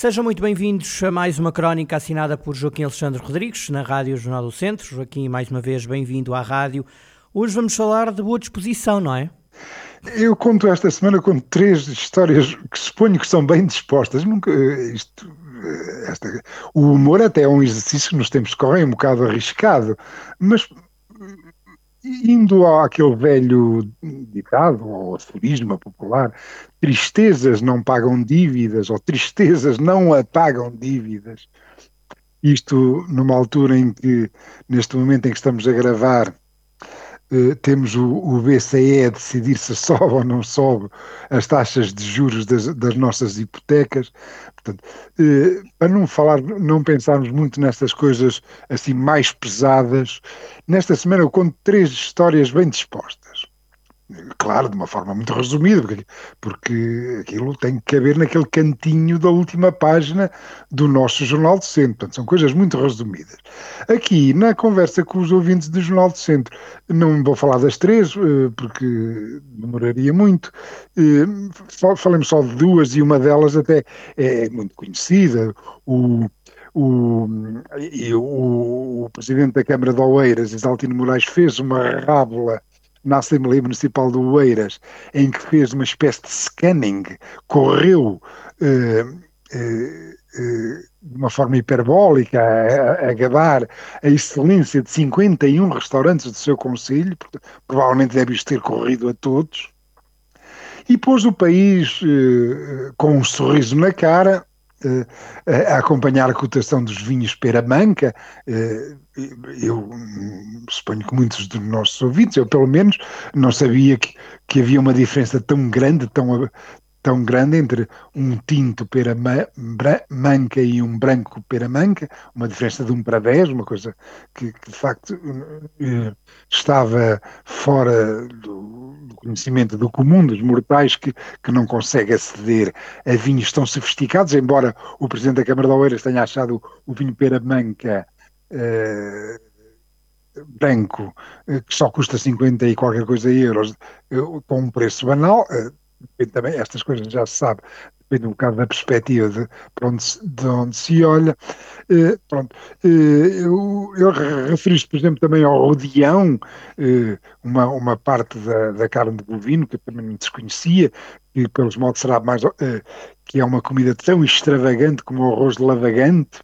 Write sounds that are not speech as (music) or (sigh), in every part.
Sejam muito bem-vindos a mais uma crónica assinada por Joaquim Alexandre Rodrigues, na Rádio Jornal do Centro. Joaquim, mais uma vez, bem-vindo à rádio. Hoje vamos falar de boa disposição, não é? Eu conto esta semana com três histórias que suponho que são bem dispostas. Nunca, eh, isto, eh, esta, o humor até é um exercício que nos tempos correm um bocado arriscado, mas indo àquele velho ditado, ou aforismo popular, tristezas não pagam dívidas, ou tristezas não apagam dívidas. Isto numa altura em que, neste momento em que estamos a gravar, eh, temos o, o, BCE a decidir se (laughs) sobe ou não sobe as taxas de juros das, das nossas hipotecas. Portanto, eh, para não falar, não pensarmos muito nestas coisas assim mais pesadas, nesta semana eu conto três histórias bem dispostas claro, de uma forma muito resumida, porque, porque aquilo tem que caber naquele cantinho da última página do nosso Jornal do Centro. Portanto, são coisas muito resumidas. Aqui, na conversa com os ouvintes do Jornal do Centro, não vou falar das três, eh, porque demoraria muito. Eh, falemos só de duas e uma delas até é muito conhecida. O, o, o, o, presidente da Câmara de Oeiras, Isaltino Moraes, fez uma rábula na Assembleia Municipal do Oeiras, em que fez uma espécie de scanning, correu eh, de uma forma hiperbólica a, a gabar a excelência de 51 restaurantes do seu conselho, provavelmente deve ter corrido a todos, e pôs o país com um sorriso na cara, a acompanhar a cotação dos vinhos Peramanca, eu suponho que muitos dos nossos ouvintes, eu pelo menos, não sabia que, que havia uma diferença tão grande, tão, tão grande entre um tinto pera manca e um branco pera manca, uma diferença de um para dez, uma coisa que, que de facto eh, estava fora do, do, conhecimento do comum dos mortais que, que não consegue aceder a vinhos tão sofisticados, embora o Presidente da Câmara de Oeiras tenha achado o vinho pera manca eh, branco, eh, que só custa 50 e qualquer coisa euros, com um preço banal, depende também, estas coisas já se sabe, depende um bocado da perspectiva de, onde, se, de onde se olha. pronto, eu, eu referi por exemplo, também ao rodeão, uma, uma parte da, da carne de bovino, que eu também não desconhecia, que pelos modos será mais, que é uma comida tão extravagante como o arroz de lavagante,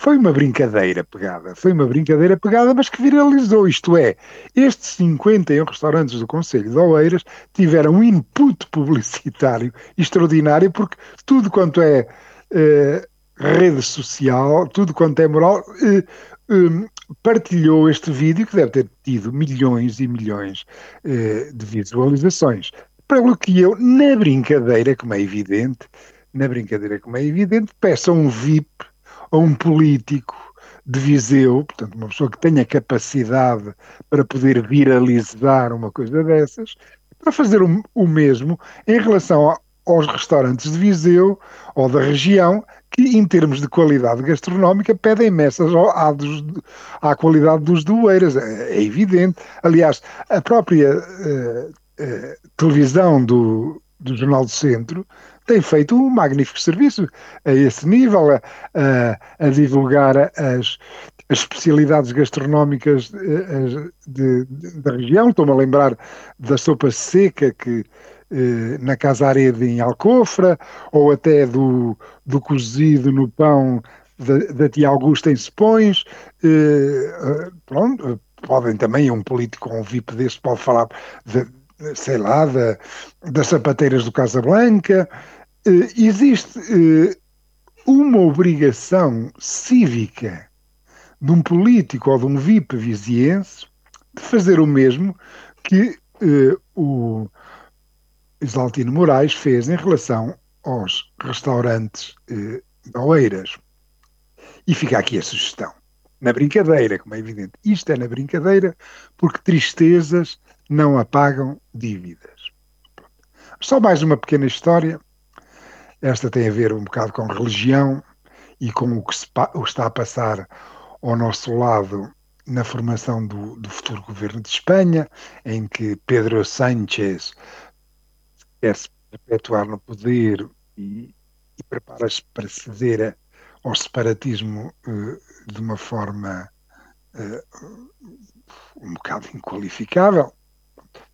foi uma brincadeira pegada, foi uma brincadeira pegada, mas que viralizou. Isto é, estes 51 restaurantes do Conselho de Oeiras tiveram um input publicitário extraordinário, porque tudo quanto é eh, rede social, tudo quanto é moral, eh, eh, partilhou este vídeo que deve ter tido milhões e milhões eh, de visualizações. Pelo que eu, na brincadeira, como é evidente, na brincadeira, como é evidente, peço um VIP a um político de Viseu, portanto, uma pessoa que tenha capacidade para poder viralizar uma coisa dessas, para fazer o, o mesmo em relação a, aos restaurantes de Viseu ou da região que, em termos de qualidade gastronómica, pedem messas à, dos, à qualidade dos doeiras. É, é, evidente. Aliás, a própria uh, uh, televisão do, do Jornal do Centro tem feito um magnífico serviço a esse nível, a, a, a divulgar as, as, especialidades gastronómicas eh, da região. Estou-me a lembrar da sopa seca que eh, na Casa Arede em Alcofra, ou até do, do cozido no pão da, tia Augusta em Sepões. Eh, pronto, podem também, um político um VIP desse pode falar de, sei lá, da, das sapateiras do Casablanca, eh, existe eh, uma obrigação cívica de um político ou de um VIP viziense de fazer o mesmo que eh, o Isaltino Moraes fez em relação aos restaurantes eh, Oeiras. E fica aqui a sugestão. na brincadeira, como é evidente. Isto é na brincadeira porque tristezas não apagam dívidas. Só mais uma pequena história. Esta tem a ver um bocado com religião e com o que, se, o está a passar ao nosso lado na formação do, do, futuro governo de Espanha, em que Pedro Sánchez quer se perpetuar no poder e, e prepara-se para ceder ao separatismo uh, de uma forma uh, um bocado inqualificável.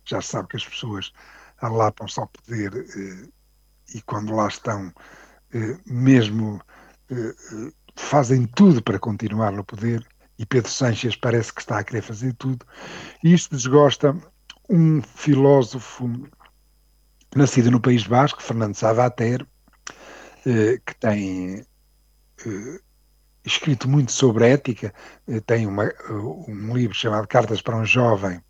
Já se sabe que as pessoas alapam-se ao poder uh, e quando lá estão, mesmo fazem tudo para continuar no poder e Pedro Sanches parece que está a querer fazer tudo. E isto desgosta um filósofo nascido no País Basco, Fernando Savater, eh, que tem eh, escrito muito sobre ética, eh, tem uma, um livro chamado Cartas para um Jovem,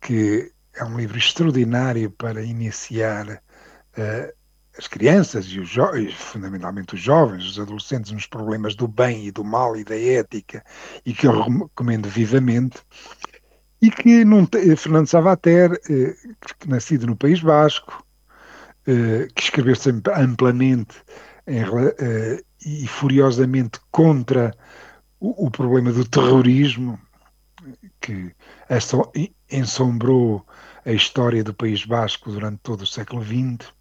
que é um livro extraordinário para iniciar as crianças e os fundamentalmente os jovens, os adolescentes, nos problemas do bem e do mal e da ética, e que eu recomendo vivamente, e que num, Fernando Savater, eh, nascido no País Basco, eh, que escreveu sempre amplamente em, eh, e furiosamente contra o, o, problema do terrorismo, que ensombrou a história do País Basco durante todo o século XX,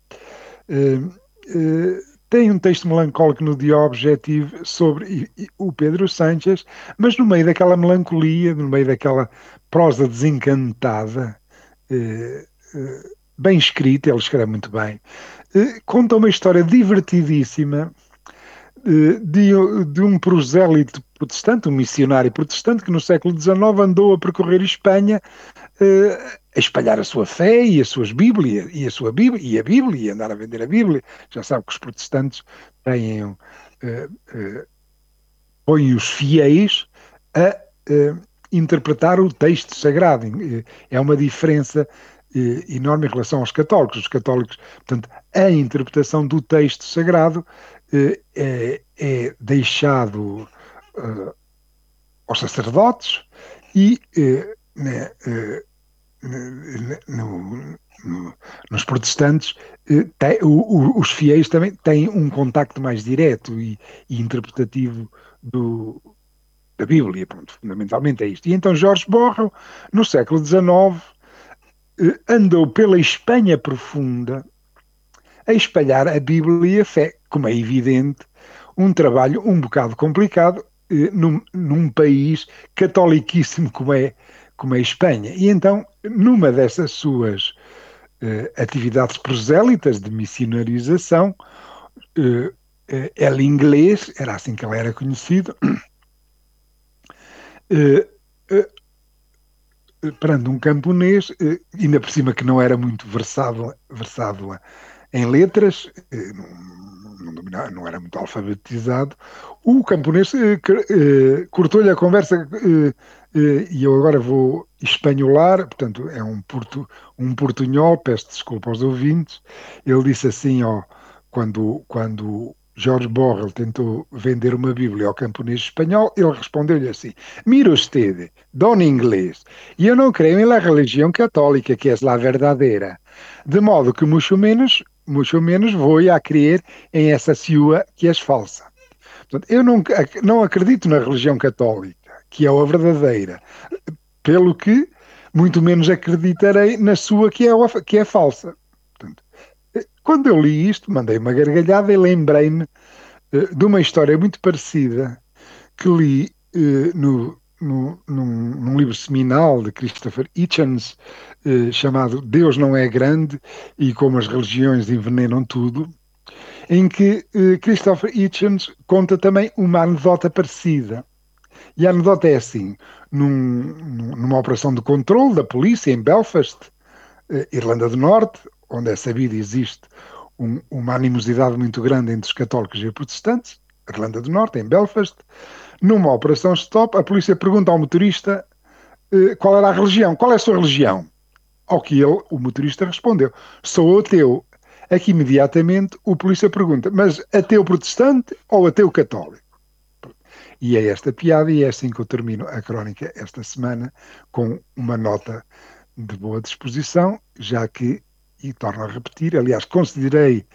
tem um texto melancólico no dia objetivo sobre o Pedro Sánchez, mas no meio daquela melancolia, no meio daquela prosa desencantada, uh, bem escrita, ele escreve muito bem, conta uma história divertidíssima de, de, um prosélito protestante, um missionário protestante que no século XIX andou a percorrer Espanha a espalhar a sua fé e as suas Bíblias, e a sua Bíblia, e a Bíblia, e andar a vender a Bíblia. Já sabe que os protestantes têm, uh, uh, põem os fiéis a uh, interpretar o texto sagrado. É uma diferença enorme em relação aos católicos. Os católicos, portanto, a interpretação do texto sagrado é, é, deixado aos sacerdotes e né, no, no, nos protestantes, eh, tem, o, os fiéis também têm um contacto mais direto e, e interpretativo do, da Bíblia. Pronto, fundamentalmente é isto. E então Jorge Borro, no século XIX, eh, andou pela Espanha profunda a espalhar a Bíblia e a fé, como é evidente, um trabalho um bocado complicado eh, num, num país catoliquíssimo como é como é a Espanha. E então, numa dessas suas uh, atividades prosélitas de missionarização, uh, uh, ela inglês, era assim que ela era conhecida, perante um camponês, ainda por cima que não era muito versado, versado em letras, não, dominava, não era muito alfabetizado, o camponês cortou-lhe a conversa eh, e eu agora vou espanholar, portanto é um, portu, um portunhol, peço desculpa aos ouvintes, ele disse assim, ó, quando, quando Jorge Borrell tentou vender uma Bíblia ao camponês espanhol, ele respondeu-lhe assim, mira usted, don inglês, eu não creio em la religião católica, que é a verdadeira, de modo que muito menos, muito menos vou a crer em essa sua que é falsa. Portanto, eu não, não acredito na religião católica, que é a verdadeira, pelo que muito menos acreditarei na sua que é, que é falsa. Portanto, quando eu li isto, mandei uma gargalhada e lembrei-me uh, de uma história muito parecida que li uh, no, no, num, num, livro seminal de Christopher Hitchens uh, chamado Deus não é grande e como as religiões envenenam tudo, em que Christopher Hitchens conta também uma anedota parecida. E a anedota é assim: num, numa operação de controle da polícia em Belfast, eh, Irlanda do Norte, onde é sabido existe um, uma animosidade muito grande entre os católicos e os protestantes, Irlanda do Norte, em Belfast, numa operação stop, a polícia pergunta ao motorista eh, qual era a religião, qual é a sua religião? Ao que ele, o motorista, respondeu: sou ateu. Aqui imediatamente o polícia pergunta: mas ateu protestante ou ateu católico? E é esta piada, e é assim que eu termino a crónica esta semana, com uma nota de boa disposição, já que, e torno a repetir, aliás, considerei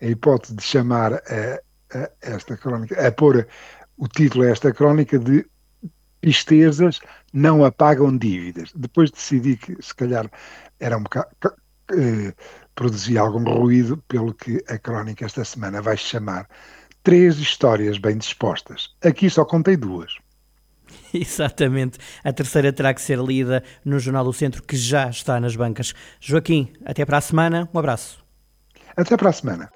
a hipótese de chamar a, a esta crónica, a pôr o título a esta crónica de Tristezas não apagam dívidas. Depois decidi que, se calhar, era um bocado. Eh, produzia algum ruído, pelo que a crónica esta semana vai chamar Três Histórias Bem Dispostas. Aqui só contei duas. (laughs) Exatamente. A terceira terá que ser lida no Jornal do Centro, que já está nas bancas. Joaquim, até para a semana. Um abraço. Até para a semana.